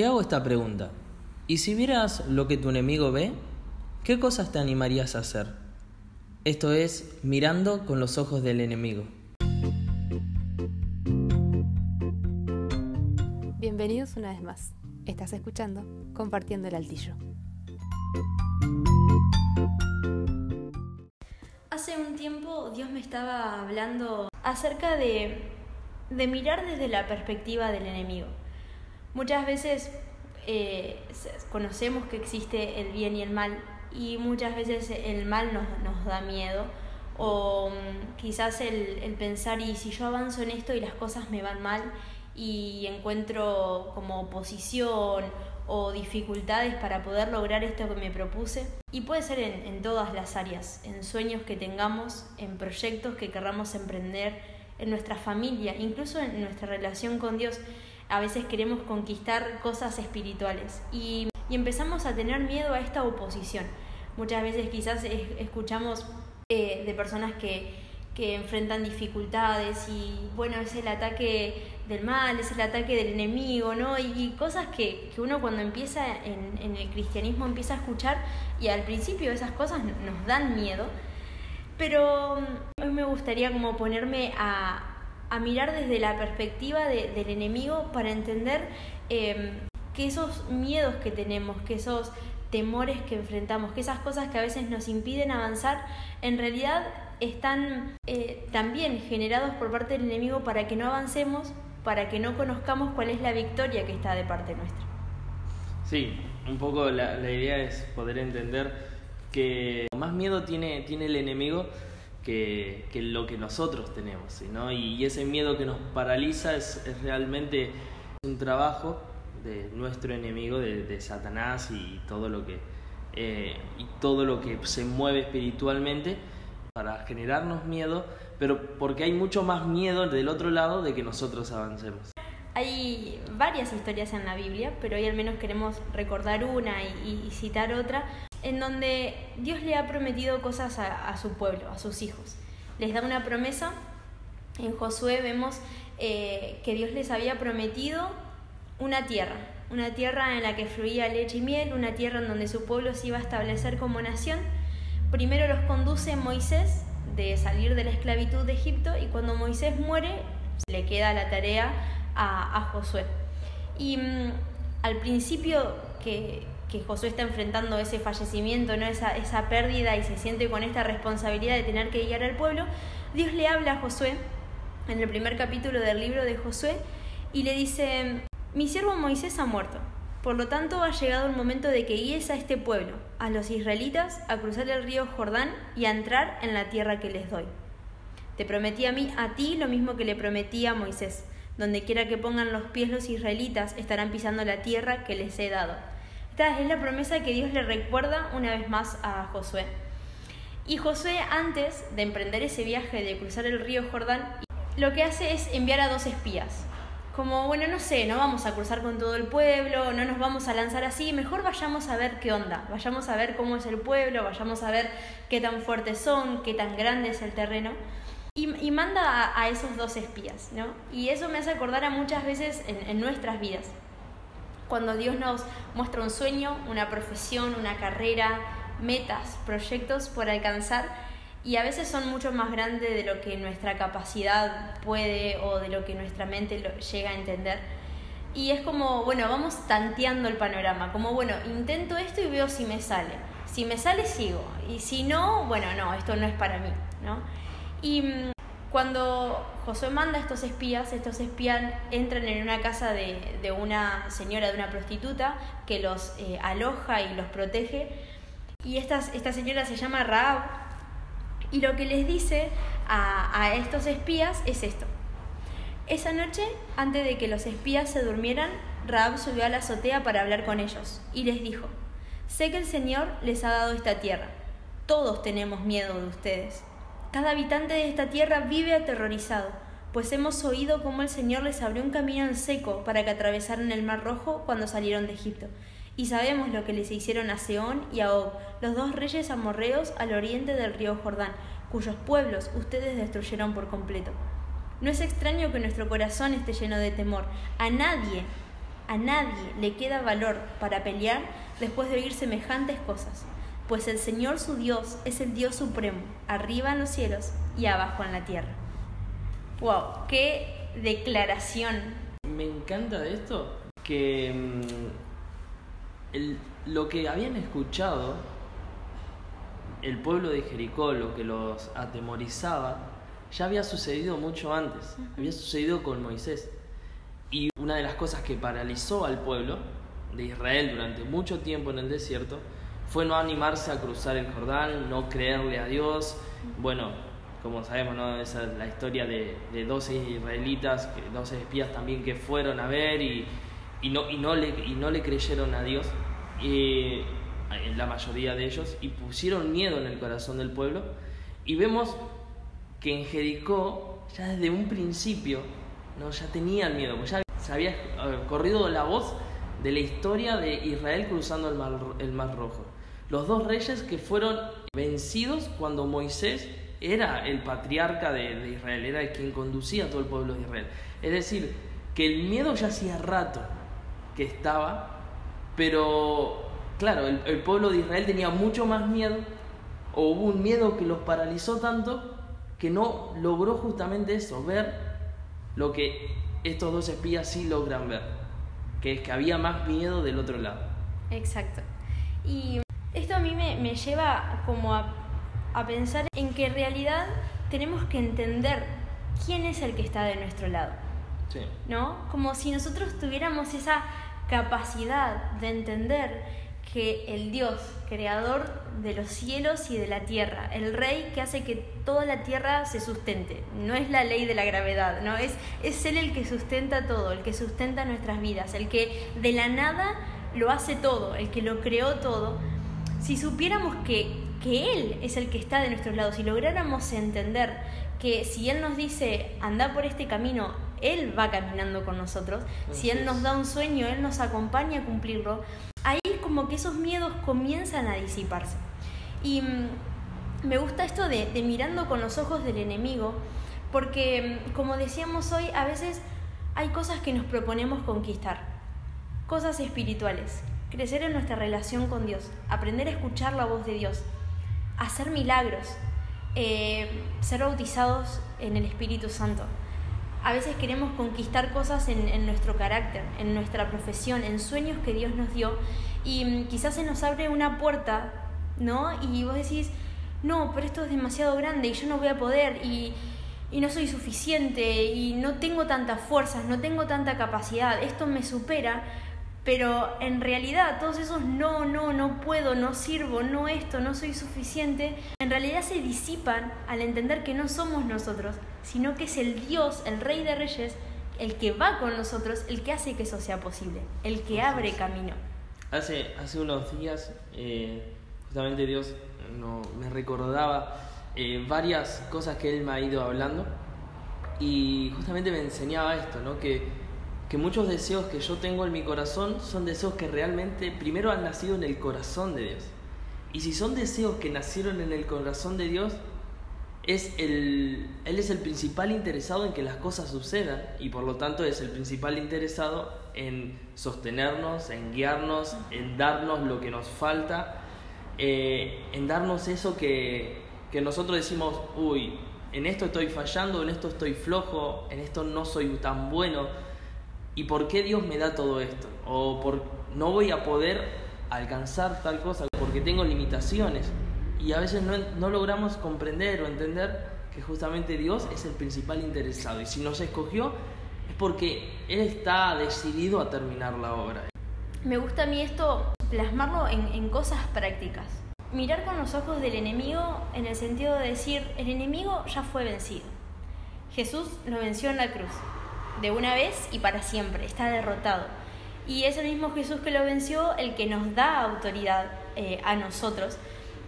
te hago esta pregunta. ¿Y si vieras lo que tu enemigo ve, qué cosas te animarías a hacer? Esto es mirando con los ojos del enemigo. Bienvenidos una vez más. Estás escuchando Compartiendo el Altillo. Hace un tiempo Dios me estaba hablando acerca de, de mirar desde la perspectiva del enemigo. Muchas veces eh, conocemos que existe el bien y el mal y muchas veces el mal nos, nos da miedo o mm, quizás el, el pensar y si yo avanzo en esto y las cosas me van mal y encuentro como oposición o dificultades para poder lograr esto que me propuse. Y puede ser en, en todas las áreas, en sueños que tengamos, en proyectos que querramos emprender, en nuestra familia, incluso en nuestra relación con Dios. A veces queremos conquistar cosas espirituales y, y empezamos a tener miedo a esta oposición. Muchas veces quizás escuchamos eh, de personas que, que enfrentan dificultades y bueno, es el ataque del mal, es el ataque del enemigo, ¿no? Y, cosas que, que, uno cuando empieza en, en, el cristianismo empieza a escuchar y al principio esas cosas nos dan miedo, pero mm, hoy me gustaría como ponerme a, a mirar desde la perspectiva de, del enemigo para entender eh, que esos miedos que tenemos, que esos temores que enfrentamos, que esas cosas que a veces nos impiden avanzar, en realidad están eh, también generados por parte del enemigo para que no avancemos, para que no conozcamos cuál es la victoria que está de parte nuestra. Sí, un poco la, la idea es poder entender que más miedo tiene, tiene el enemigo que, que, lo que nosotros tenemos, ¿no? y, y, ese miedo que nos paraliza es, es, realmente un trabajo de nuestro enemigo, de, de Satanás y todo lo que eh, y todo lo que se mueve espiritualmente para generarnos miedo, pero porque hay mucho más miedo del otro lado de que nosotros avancemos. Hay varias historias en la Biblia, pero hoy al menos queremos recordar una y, y citar otra, en donde Dios le ha prometido cosas a, su pueblo, a sus hijos. Les da una promesa. En Josué vemos eh, que Dios les había prometido una tierra, una tierra en la que fluía leche y miel, una tierra en donde su pueblo se iba a establecer como nación. Primero los conduce Moisés de salir de la esclavitud de Egipto y cuando Moisés muere le queda la tarea a, Josué. Y mmm, al principio que, que, Josué está enfrentando ese fallecimiento, ¿no? esa, esa pérdida y se siente con esta responsabilidad de tener que guiar al pueblo, Dios le habla a Josué en el primer capítulo del libro de Josué y le dice, mi siervo Moisés ha muerto. Por lo tanto, ha llegado el momento de que guíes a este pueblo, a los israelitas, a cruzar el río Jordán y a entrar en la tierra que les doy. Te prometí a mí, a ti, lo mismo que le prometí a Moisés. Donde quiera que pongan los pies los israelitas, estarán pisando la tierra que les he dado. Es la promesa que Dios le recuerda una vez más a Josué. Y Josué, antes de emprender ese viaje de cruzar el río Jordán, lo que hace es enviar a dos espías, como, bueno, no sé, no vamos a cruzar con todo el pueblo, no nos vamos a lanzar así, mejor vayamos a ver qué onda, vayamos a ver cómo es el pueblo, vayamos a ver qué tan fuertes son, qué tan grande es el terreno. Y, manda a, esos dos espías, ¿no? Y eso me hace acordar a muchas veces en nuestras vidas. Cuando Dios nos muestra un sueño, una profesión, una carrera, metas, proyectos por alcanzar, y a veces son mucho más grandes de lo que nuestra capacidad puede o de lo que nuestra mente llega a entender. Y es como, bueno, vamos tanteando el panorama, como, bueno, intento esto y veo si me sale. Si me sale, sigo. Y si no, bueno, no, esto no es para mí, ¿no? Y mmm, cuando Josué manda a estos espías, estos espías entran en una casa de, una señora, de una prostituta, que los eh, aloja y los protege. Y esta, esta señora se llama Raab, y lo que les dice a, estos espías es esto. Esa noche, antes de que los espías se durmieran, Raab subió a la azotea para hablar con ellos y les dijo, sé que el Señor les ha dado esta tierra. Todos tenemos miedo de ustedes. Cada habitante de esta tierra vive aterrorizado, pues hemos oído cómo el Señor les abrió un camino en seco para que atravesaran el Mar Rojo cuando salieron de Egipto y sabemos lo que les hicieron a Seón y a Og, los dos reyes amorreos al oriente del río Jordán, cuyos pueblos ustedes destruyeron por completo. No es extraño que nuestro corazón esté lleno de temor. A nadie, a nadie le queda valor para pelear después de oír semejantes cosas, pues el Señor su Dios es el Dios supremo, arriba en los cielos y abajo en la tierra. ¡Wow! ¡Qué declaración! Me encanta de esto que mm, el- lo que habían escuchado el pueblo de Jericó, lo que los atemorizaba, ya había sucedido mucho antes. Había sucedido con Moisés. Y una de las cosas que paralizó al pueblo de Israel durante mucho tiempo en el desierto fue no animarse a cruzar el Jordán, no creerle a Dios. Bueno, como sabemos, ¿no? esa es la historia de, de 12 israelitas, que- 12 espías también que fueron a ver y, no, y, no le, y no le creyeron a Dios, en la mayoría de ellos, y pusieron miedo en el corazón del pueblo. Y vemos que en Jericó, ya desde un principio, no ya tenían miedo, pues ya se había eh, corrido la voz de la historia de Israel cruzando el mar Rojo. Los dos reyes que fueron vencidos cuando Moisés era el patriarca de, Israel, era el quien conducía a todo el pueblo de Israel. Es decir, que el miedo ya hacía rato que estaba, pero claro, el, el pueblo de Israel tenía mucho más miedo, o hubo un miedo que los paralizó tanto que no logró justamente eso, ver lo que estos dos espías sí logran ver, que es que había más miedo del otro lado. Exacto. Y esto a mí me, me lleva como a, a pensar en que en realidad tenemos que entender quién es el que está de nuestro lado, Sí. ¿no? Como si nosotros tuviéramos esa capacidad de entender que el Dios, creador de los cielos y de la tierra, el rey que hace que toda la tierra se sustente, no es la ley de la gravedad, no es es él el que sustenta todo, el que sustenta nuestras vidas, el que de la nada lo hace todo, el que lo creó todo. Si supiéramos que que él es el que está de nuestro lado, si lográramos entender que si él nos dice anda por este camino, él va caminando con nosotros, si él nos da un sueño, él nos acompaña a cumplirlo, ahí como que esos miedos comienzan a disiparse. Y mm, me gusta esto de, de mirando con los ojos del enemigo, porque mm, como decíamos hoy, a veces hay cosas que nos proponemos conquistar, cosas espirituales, crecer en nuestra relación con Dios, aprender a escuchar la voz de Dios, hacer milagros, eh, ser bautizados en el Espíritu Santo. A veces queremos conquistar cosas en, nuestro carácter, en nuestra profesión, en sueños que Dios nos dio y mm, quizás se nos abre una puerta, ¿no? Y vos decís, no, pero esto es demasiado grande y yo no voy a poder y no soy suficiente y no tengo tantas fuerzas, no tengo tanta capacidad, esto me supera, pero en realidad todos esos no, no, no puedo, no sirvo, no esto, no soy suficiente, en realidad se disipan al entender que no somos nosotros, sino que es el Dios, el Rey de Reyes, el que va con nosotros, el que hace que eso sea posible, el que abre camino. Hace, hace unos días, eh, justamente Dios no, me recordaba eh, varias cosas que Él me ha ido hablando y justamente me enseñaba esto, ¿no? que, que muchos deseos que yo tengo en mi corazón son deseos que realmente primero han nacido en el corazón de Dios. Y si son deseos que nacieron en el corazón de Dios, es el, Él es el principal interesado en que las cosas sucedan y por lo tanto es el principal interesado en sostenernos, en guiarnos, en darnos lo que nos falta, eh, en darnos eso que, que nosotros decimos, uy, en esto estoy fallando, en esto estoy flojo, en esto no soy tan bueno. ¿Y por qué Dios me da todo esto? O por no voy a poder alcanzar tal cosa porque tengo limitaciones. Y a veces no, no logramos comprender o entender que justamente Dios es el principal interesado. Y si nos escogió es porque Él está decidido a terminar la obra. Me gusta a mí esto plasmarlo en, en cosas prácticas. Mirar con los ojos del enemigo en el sentido de decir, el enemigo ya fue vencido. Jesús lo venció en la cruz, de una vez y para siempre, está derrotado. Y es el mismo Jesús que lo venció el que nos da autoridad eh, a nosotros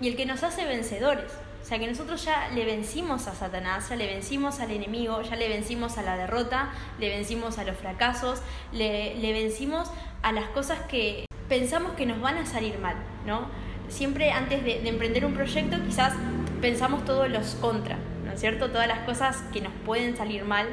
y el que nos hace vencedores. O sea que nosotros ya le vencimos a Satanás, ya le vencimos al enemigo, ya le vencimos a la derrota, le vencimos a los fracasos, le, le vencimos a las cosas que pensamos que nos van a salir mal, ¿no? Siempre antes de, de emprender un proyecto quizás pensamos todos los contra, ¿no es cierto? Todas las cosas que nos pueden salir mal,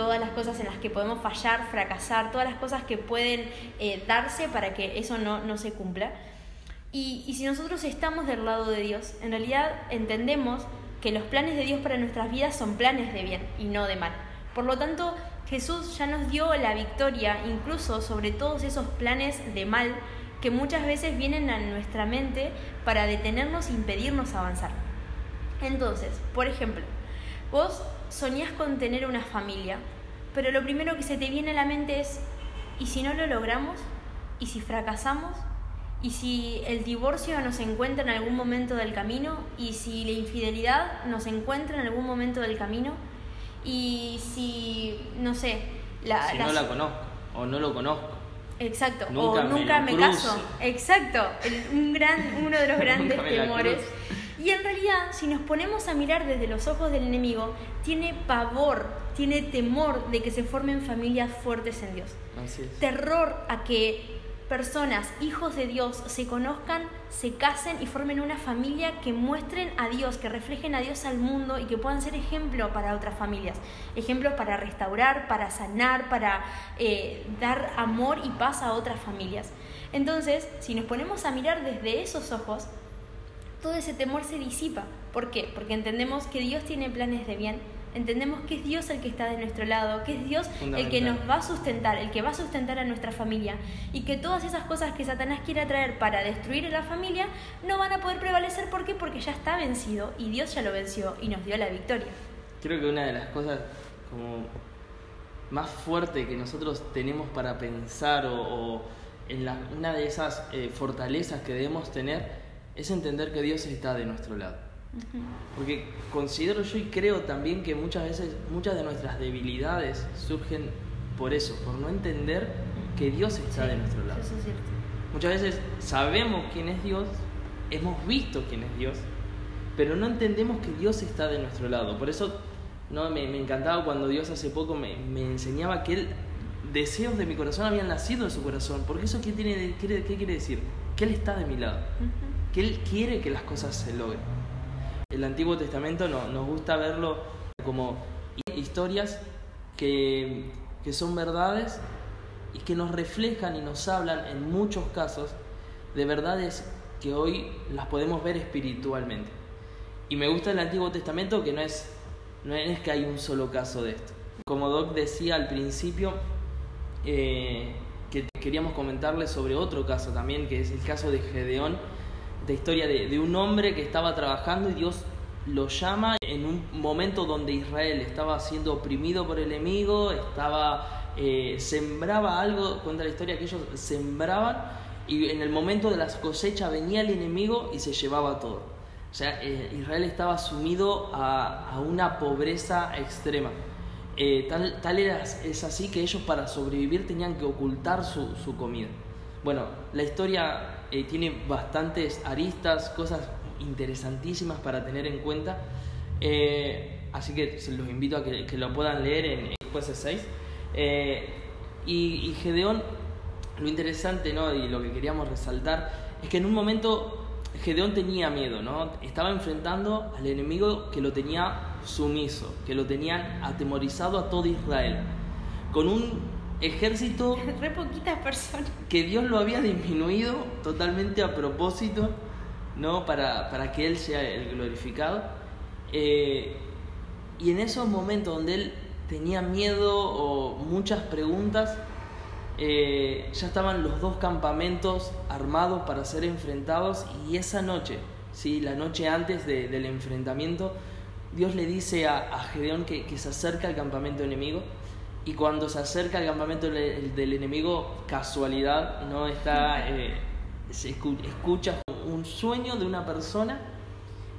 todas las cosas en las que podemos fallar, fracasar, todas las cosas que pueden eh, darse para que eso no, no se cumpla. Y, y si nosotros estamos del lado de Dios, en realidad entendemos que los planes de Dios para nuestras vidas son planes de bien y no de mal. Por lo tanto, Jesús ya nos dio la victoria incluso sobre todos esos planes de mal que muchas veces vienen a nuestra mente para detenernos e impedirnos avanzar. Entonces, por ejemplo, vos soñás con tener una familia, pero lo primero que se te viene a la mente es, ¿y si no lo logramos? ¿Y si fracasamos? ¿Y si el divorcio nos encuentra en algún momento del camino? ¿Y si la infidelidad nos encuentra en algún momento del camino? ¿Y si, no sé, la... Si no la conozco o no lo conozco. Exacto, o nunca me, caso. Exacto, un gran, uno de los grandes temores. Y en realidad, si nos ponemos a mirar desde los ojos del enemigo, tiene pavor, tiene temor de que se formen familias fuertes en Dios. Terror a que personas, hijos de Dios, se conozcan, se casen y formen una familia que muestren a Dios, que reflejen a Dios al mundo y que puedan ser ejemplo para otras familias. Ejemplos para restaurar, para sanar, para eh, dar amor y paz a otras familias. Entonces, si nos ponemos a mirar desde esos ojos, todo ese temor se disipa. ¿Por qué? Porque entendemos que Dios tiene planes de bien entendemos que es Dios el que está de nuestro lado, que es Dios el que nos va a sustentar, el que va a sustentar a nuestra familia y que todas esas cosas que Satanás quiere traer para destruir a la familia no van a poder prevalecer. ¿Por qué? Porque ya está vencido y Dios ya lo venció y nos dio la victoria. Creo que una de las cosas como más fuerte que nosotros tenemos para pensar o, en la, una de esas eh, fortalezas que debemos tener es entender que Dios está de nuestro lado porque considero yo y creo también que muchas veces, muchas de nuestras debilidades surgen por eso, por no entender que Dios está de nuestro lado. Muchas veces sabemos quién es Dios, hemos visto quién es Dios, pero no entendemos que Dios está de nuestro lado. Por eso no me, encantaba cuando Dios hace poco me, enseñaba que Él, deseos de mi corazón habían nacido de su corazón. Porque eso qué, tiene, qué, quiere decir? Que Él está de mi lado, que Él quiere que las cosas se logren. El Antiguo Testamento no, nos gusta verlo como historias que, que son verdades y que nos reflejan y nos hablan en muchos casos de verdades que hoy las podemos ver espiritualmente. Y me gusta el Antiguo Testamento que no es, no es que hay un solo caso de esto. Como Doc decía al principio, eh, que queríamos comentarles sobre otro caso también, que es el caso de Gedeón, de historia de, un hombre que estaba trabajando y Dios lo llama en un momento donde Israel estaba siendo oprimido por el enemigo, estaba eh, sembraba algo, cuenta la historia que ellos sembraban y en el momento de las cosechas venía el enemigo y se llevaba todo. O sea, eh, Israel estaba sumido a, una pobreza extrema. Eh, tal, tal era, es así que ellos para sobrevivir tenían que ocultar su, su comida. Bueno, la historia eh, tiene bastantes aristas, cosas interesantísimas para tener en cuenta. Eh, así que los invito a que, lo puedan leer en, Jueces 6. Eh, y, Gedeón, lo interesante ¿no? y lo que queríamos resaltar es que en un momento Gedeón tenía miedo, ¿no? estaba enfrentando al enemigo que lo tenía sumiso, que lo tenían atemorizado a todo Israel, con un ejército... Re poquitas personas. Que Dios lo había disminuido totalmente a propósito, ¿no? Para, para que Él sea el glorificado. Eh, y en esos momentos donde Él tenía miedo o muchas preguntas, eh, ya estaban los dos campamentos armados para ser enfrentados y esa noche, ¿sí? la noche antes del enfrentamiento, Dios le dice a, a Gedeón que, que se acerca al campamento enemigo y cuando se acerca al campamento del, enemigo, casualidad, no está, eh, se escucha un sueño de una persona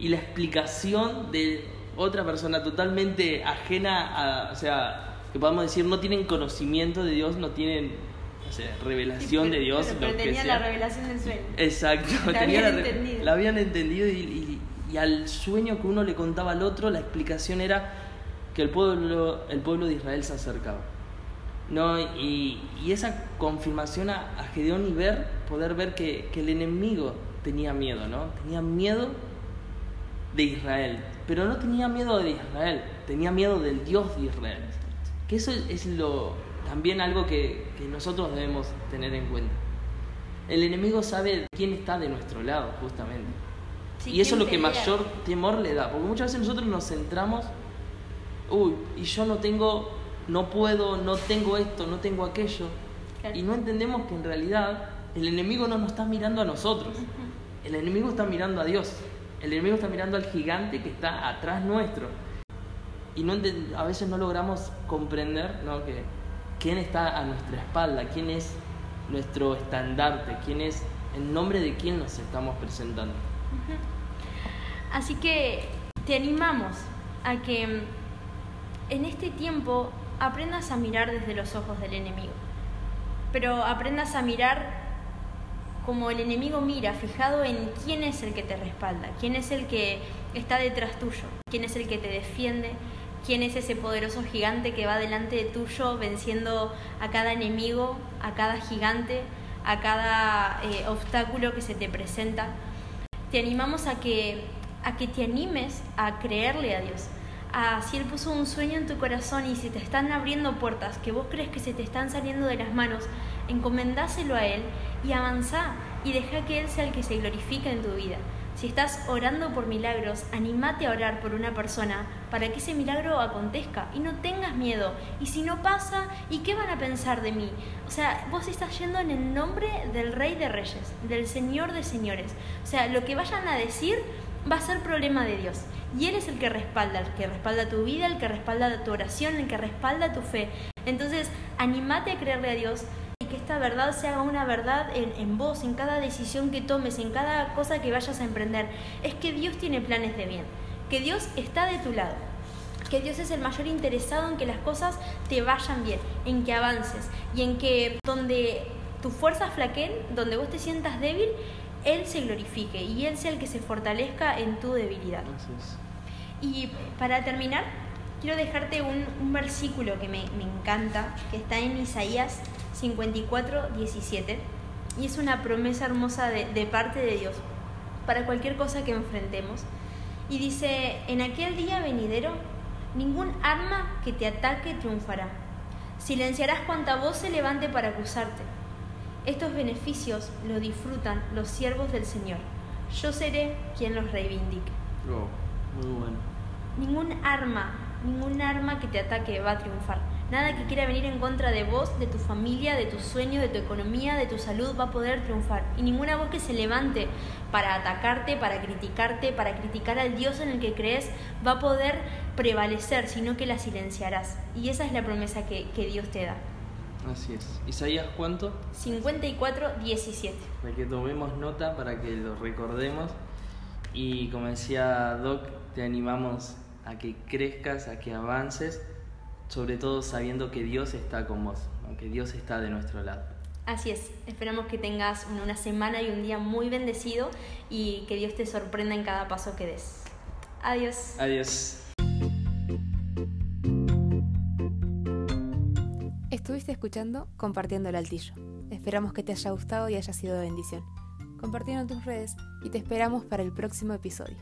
y la explicación de otra persona totalmente ajena a, o sea, que podemos decir, no tienen conocimiento de Dios, no tienen o sea, revelación de Dios. Pero, tenía la revelación del sueño. Exacto, la, habían, entendido. la habían entendido y al sueño que uno le contaba al otro, la explicación era que el pueblo, el pueblo de Israel se acercaba. ¿no? Y, y esa confirmación a, a, Gedeón y ver, poder ver que, que, el enemigo tenía miedo, ¿no? Tenía miedo de Israel, pero no tenía miedo de Israel, tenía miedo del Dios de Israel, Que eso es lo, también algo que, que nosotros debemos tener en cuenta. El enemigo sabe quién está de nuestro lado, justamente. Sí, y eso es lo que mayor temor le da. Porque muchas veces nosotros nos centramos, uy, y yo no tengo, no puedo, no tengo esto, no tengo aquello. Claro. Y no entendemos que en realidad el enemigo no nos está mirando a nosotros. El enemigo está mirando a Dios. El enemigo está mirando al gigante que está atrás nuestro. Y no a veces no logramos comprender ¿no? que quién está a nuestra espalda, quién es nuestro estandarte, quién es en nombre de quién nos estamos presentando. Así que te animamos a que en este tiempo aprendas a mirar desde los ojos del enemigo, pero aprendas a mirar como el enemigo mira, fijado en quién es el que te respalda, quién es el que está detrás tuyo, quién es el que te defiende, quién es ese poderoso gigante que va delante de tuyo venciendo a cada enemigo, a cada gigante, a cada eh, obstáculo que se te presenta te animamos a que, a que te animes a creerle a Dios. A si Él puso un sueño en tu corazón y si te están abriendo puertas que vos crees que se te están saliendo de las manos, encomendáselo a Él y avanzá y deja que Él sea el que se glorifique en tu vida. Si estás orando por milagros, animate a orar por una persona para que ese milagro acontezca y no tengas miedo. Y si no pasa, ¿y qué van a pensar de mí? O sea, vos estás yendo en el nombre del Rey de Reyes, del Señor de Señores. O sea, lo que vayan a decir va a ser problema de Dios. Y Él es el que respalda, el que respalda tu vida, el que respalda tu oración, el que respalda tu fe. Entonces, animate a creerle a Dios y que esta verdad se haga una verdad en, en vos, en cada decisión que tomes, en cada cosa que vayas a emprender. Es que Dios tiene planes de bien, que Dios está de tu lado que Dios es el mayor interesado en que las cosas te vayan bien, en que avances y en que donde tus fuerzas flaqueen, donde vos te sientas débil, Él se glorifique y Él sea el que se fortalezca en tu debilidad. Y para terminar, quiero dejarte un, un versículo que me, me encanta, que está en Isaías 54, 17, y es una promesa hermosa de, de parte de Dios para cualquier cosa que enfrentemos. Y dice, en aquel día venidero, ningún arma que te ataque triunfará. Silenciarás cuanta voz se levante para acusarte. Estos beneficios los disfrutan los siervos del Señor. Yo seré quien los reivindique. Oh, muy bueno. Ningún arma, ningún arma que te ataque va a triunfar. Nada que quiera venir en contra de vos, de tu familia, de tus sueños, de tu economía, de tu salud va a poder triunfar. Y ninguna voz que se levante para atacarte, para criticarte, para criticar al Dios en el que crees, va a poder prevalecer, sino que la silenciarás. Y esa es la promesa que, que Dios te da. Así es. Isaías, ¿cuánto? 54, 17. Para que tomemos nota, para que lo recordemos. Y como decía Doc, te animamos a que crezcas, a que avances, sobre todo sabiendo que Dios está con vos, que Dios está de nuestro lado. Así es, esperamos que tengas una semana y un día muy bendecido y que Dios te sorprenda en cada paso que des. Adiós. Adiós. Estuviste escuchando Compartiendo el Altillo. Esperamos que te haya gustado y haya sido de bendición. Compartilo en tus redes y te esperamos para el próximo episodio.